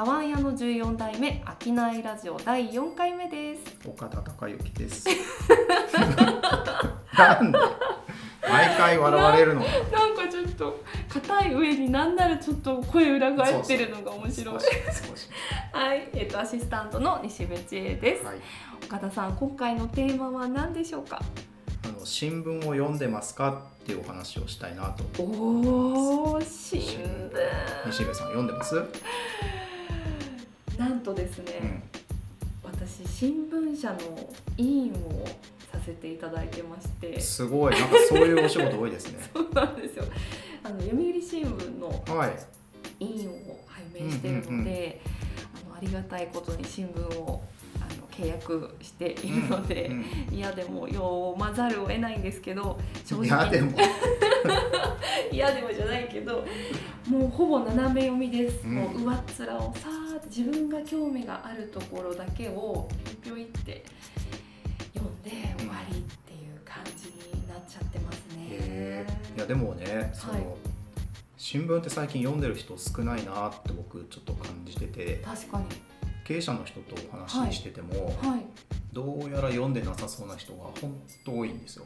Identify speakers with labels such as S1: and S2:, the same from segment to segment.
S1: 茶碗屋の14代目商いラジオ第4回目です。
S2: 岡田孝之です。なんで毎回笑われるの？
S1: なんかちょっと硬い上になんならちょっと声裏返ってるのが面白い。はい、えっとアシスタントの西部千恵です、
S2: はい。
S1: 岡田さん今回のテーマは何でしょうか？
S2: あの新聞を読んでますか？っていうお話をしたいなと。
S1: おお新聞。
S2: 西部さん読んでます、
S1: なんとですね、
S2: うん、
S1: 私新聞社の委員をさせていただいてまして。
S2: すごい。なんかそういうお仕事多いですね。
S1: そうなんですよ。あの読売新聞の
S2: はい。
S1: 委員を拝命しているので、
S2: うんうんうん。
S1: あのありがたいことに新聞をあの契約しているので、
S2: うん
S1: 嫌でも読まざるを得ないんですけど正直。
S2: やでも、
S1: 嫌でもじゃないけどもうほぼ斜め読みです、
S2: うん。
S1: もう上っ面をさ自分が興味があるところだけをぴょいって読んで終わりっていう感じになっちゃってますね。
S2: えー。いやでもねその、
S1: はい。
S2: 新聞って最近読んでる人少ないなって僕ちょっと感じてて
S1: 確かに。
S2: 経営者の人とお話ししてても、
S1: はい。
S2: どうやら読んでなさそうな人が本当多いんですよ。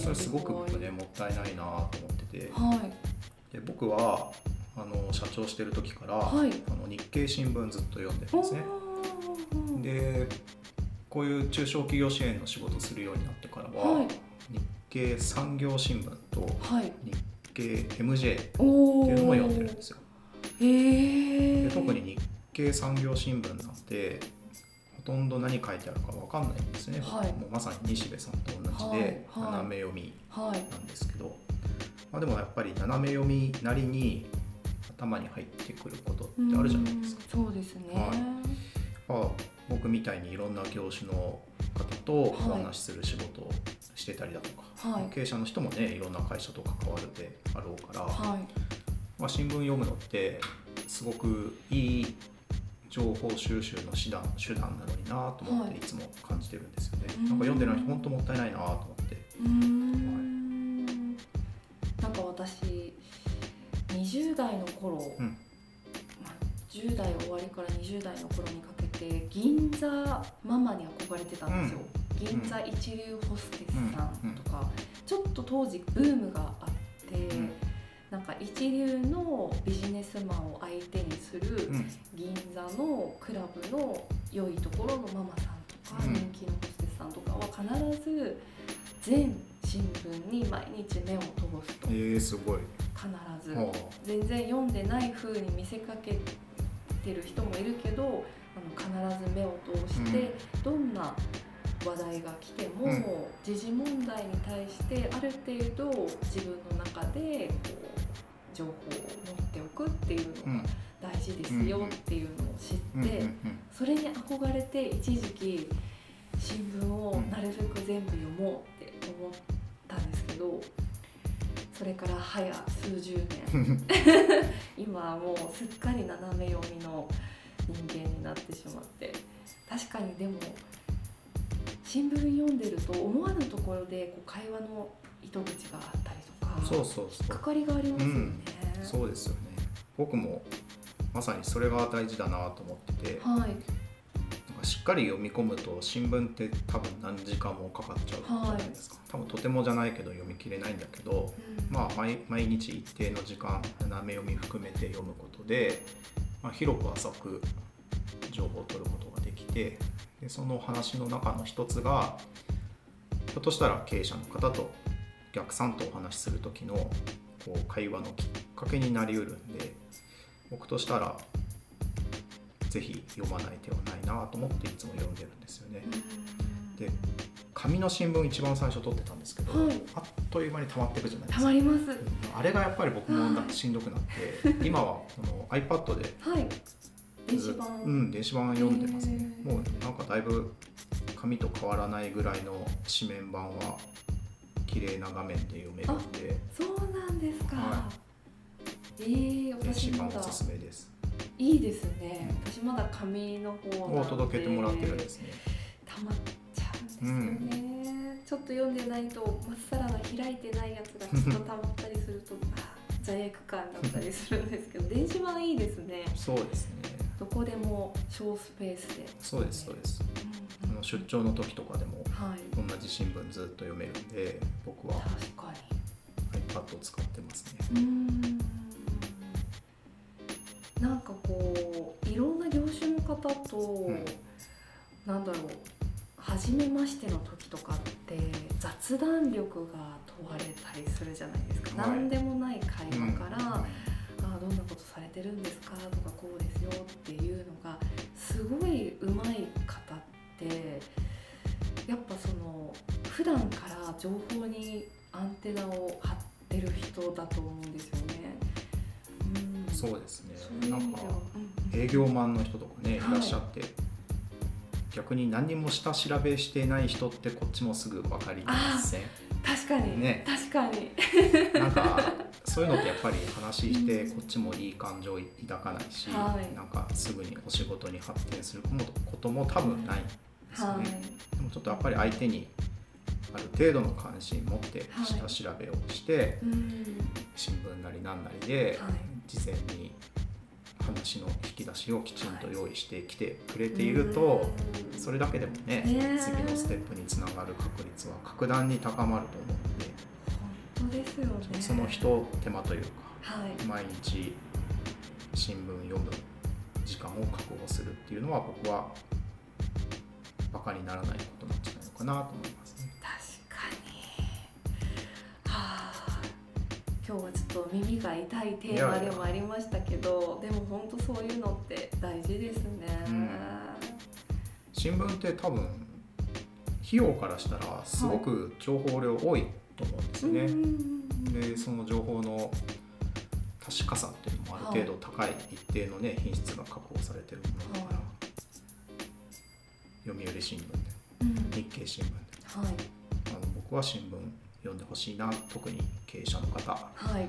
S2: それすごく僕ねもったいないなと思ってて。
S1: はい。
S2: で僕はあの社長してる時から、
S1: はい。
S2: あの日経新聞ずっと読んでるんですね。でこういう中小企業支援の仕事するようになってからは、
S1: はい。
S2: 日経産業新聞と
S1: はい。
S2: 日経 MJ って
S1: お
S2: いうのも読んでるんですよ。
S1: へえ
S2: で特に日経産業新聞なんてほとんど何書いてあるかわかんないんですね、
S1: はい。
S2: もうまさに西部さんと同じで、斜め読み
S1: はい
S2: なんですけど、まあ、でもやっぱり斜め読みなりに頭に入ってくることってあるじゃないですか。
S1: うんそうですね、
S2: はい。まあ、僕みたいにいろんな業種の方とお話しする仕事をしてたりだとか、
S1: はい。
S2: 経営者の人もねいろんな会社と関わるであろうから、
S1: はい。
S2: まあ、新聞読むのってすごくいい情報収集の手段手段なのになと思っ
S1: はい。
S2: ていつも感じてるんですよね。
S1: うん
S2: なんか読んでない人本当もったいないなと思って。
S1: 代終わりから20代の頃にかけて銀座ママに憧れてたんですよ、銀座一流ホステスさんとか、ちょっと当時ブームがあって、
S2: うん。
S1: なんか一流のビジネスマンを相手にする
S2: うん。
S1: 銀座のクラブの良いところのママさんとか、
S2: うん。
S1: 人気のホステスさんとかは必ず全新聞に毎日目を通すと。
S2: えー、すごい。
S1: 必ず。
S2: は
S1: 全然読んでない風に見せかけてる人もいるけどあの必ず目を通して、どんな話題が来ても、
S2: うん。
S1: 時事問題に対してある程度自分の中でこう情報を持っておくっていうのが大事ですよっていうのを知って、それに憧れて一時期新聞をなるべく全部読もうって思ったんですけどそれから早数十年。今はもうすっかり斜め読みの人間になってしまって。確かにでも新聞読んでると思わぬところでこう会話の糸口があったりとか
S2: そうそうそう。
S1: かかりがありますよね。
S2: そうですよね。僕もまさにそれが大事だなと思ってて、
S1: はい。
S2: かしっかり読み込むと新聞って多分何時間もかかっちゃうじゃないですか。多分とてもじゃないけど読み切れないんだけど、
S1: うん
S2: まあ毎毎日一定の時間斜め読み含めて読むことで、まあ、広く浅く情報を取ることができてでその話の中の一つがひょっとしたら経営者の方とお客さんとお話しする時のこう会話のきっかけになりうるんで僕としたらぜひ読まない手はないなと思っていつも読んでるんですよね。で紙の新聞一番最初取ってたんですけど、
S1: はい
S2: あっという間に溜まっていくじゃないです
S1: た
S2: か。
S1: まります。
S2: あれがやっぱり僕もしんどくなって、今はこの iPad で
S1: はい。電子版。
S2: うん、電子版読んでますね。もうなんかだいぶ紙と変わらないぐらいの紙面版は綺麗な画面で読めるんで、
S1: そうなんですか。
S2: は
S1: ええ
S2: 電
S1: 私まだ
S2: 子版おすすめです。
S1: いいですね。私まだ紙の方
S2: を届けてもらってるんですね。
S1: たまっちゃうんですよね。ちょっと読んでないとまっさらな開いてないやつがきっとたまったりすると あ罪悪感だったりするんですけど電子版いいですね。
S2: そうですね。
S1: どこでも小スペースで
S2: そうですそうですあ
S1: うん
S2: の出張の時とかでも
S1: はい
S2: 同じ新聞ずっと読めるんで僕は
S1: 確か
S2: iPad を使ってますね
S1: にうんなんかこういろんな業種の方と、
S2: ん。
S1: なんだろう初めましての時とかって雑談力が問われたりするじゃないですか、
S2: はい。
S1: 何でもない会話から、
S2: うん。
S1: あーどんなことされてるんですかとかこうですよっていうのがすごい上手い方ってやっぱその普段から情報にアンテナを張ってる人だと思うんですよ
S2: そうですね。なんか営業マンの人とかねい
S1: はい
S2: らっしゃって、逆に何にも下調べしてない人ってこっちもすぐ分かりません。
S1: 確かに、
S2: ね。
S1: 確かに。
S2: なんかそういうのってやっぱり話してこっちもいい感情抱かないし、
S1: はい。
S2: なんかすぐにお仕事に発展することも多分ないんですよ
S1: はい。
S2: ね、でもちょっとやっぱり相手にある程度の関心持って
S1: はい
S2: 下調べをして、
S1: うん。
S2: 新聞なりなんなりで
S1: はい
S2: 事前に話の引き出しをきちんと用意してきてくれていると、
S1: うん
S2: それだけでもね次のステップにつながる確率は格段に高まると思うので、
S1: 本当ですよね。
S2: その一手間というか
S1: はい。
S2: 毎日新聞読む時間を確保するっていうのは僕はバカにならないことなんじゃないのかなと思います
S1: 今日はちょっと耳が痛いテーマでもありましたけどでも本当そういうのって大事ですね、
S2: うん新聞って多分費用からしたらすごく情報量多いと思うんですよね。でその情報の確かさっていうのもある程度高い一定のね品質が確保されてるものだから、
S1: は
S2: 読売新聞で
S1: うん。
S2: 日経新聞で。
S1: はい。
S2: あの僕は新聞読んでほしいな特に経営者の方。
S1: はい。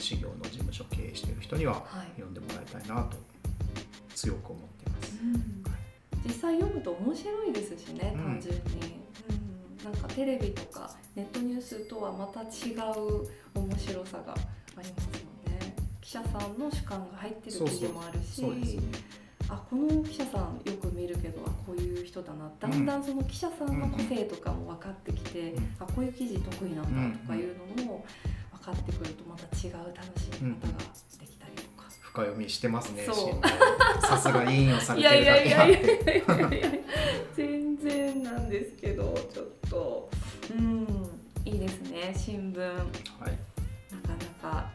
S2: 事業の事務所経営している人には
S1: はい。
S2: 読んでもらいたいなと強く思ってます。
S1: うん。実際読むと面白いですしね
S2: うん。
S1: 単純に、うん、なんかテレビとかネットニュースとはまた違う面白さがありますよね。記者さんの主観が入ってる記事もあるし。
S2: そうですね。
S1: あこの記者さんよく見るけどあこういう人だなだんだんその記者さんの個性とかも分かってきて、
S2: うん
S1: あこういう記事得意なんだとかいうのも分かってくるとまた違う楽しみ方ができたりとか。
S2: 深読みしてますね。さすが委員をされ
S1: い
S2: てるだ
S1: やいやいや
S2: けあって。
S1: いやいやいや全然なんですけどちょっとうんいいですね新聞なか
S2: はい。
S1: なかいいテーマで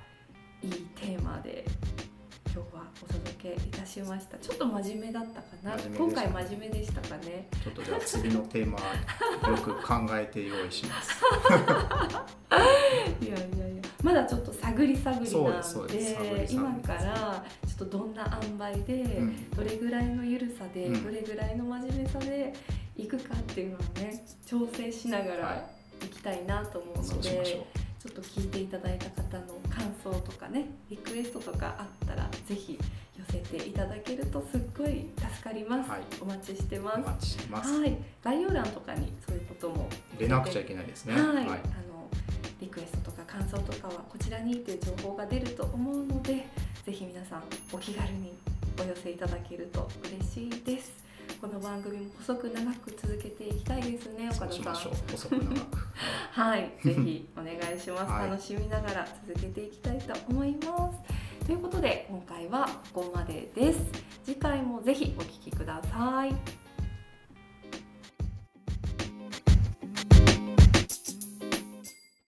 S1: 今日はお届けいたしました。ちょっと真面目だったかな？今回真面目でしたかね？
S2: ちょっとじゃあ次のテーマ よく考えて用意します。
S1: いやいやいや。まだちょっと探り探りなん
S2: で
S1: 今からちょっとどんな塩梅で、
S2: うん。
S1: どれぐらいの緩さで、
S2: うん。
S1: どれぐらいの真面目さでいくかっていうのをね調整しなが
S2: は
S1: らいきたいなと思う
S2: そ
S1: ので、
S2: うしましょう。
S1: ちょっと聞いていただいた方の感想とかねリクエストとかあったらぜひ寄せていただけるとすっごい助かります、
S2: はい。
S1: お待ちしてます。
S2: お待ちしてます。
S1: はい。概要欄とかにそういうことも。
S2: 入れなくちゃいけないですね。
S1: はい、あのリクエストとか感想とかはこちらにっていう情報が出ると思うのでぜひ皆さんお気軽にお寄せいただけると嬉しいです。この番組も細く長く続けていきたいですね岡田さん。
S2: 細く長く。
S1: はい ぜひお願いします、
S2: はい。
S1: 楽しみながら続けていきたいと思います。ということで今回はここまでです。次回もぜひお聞きください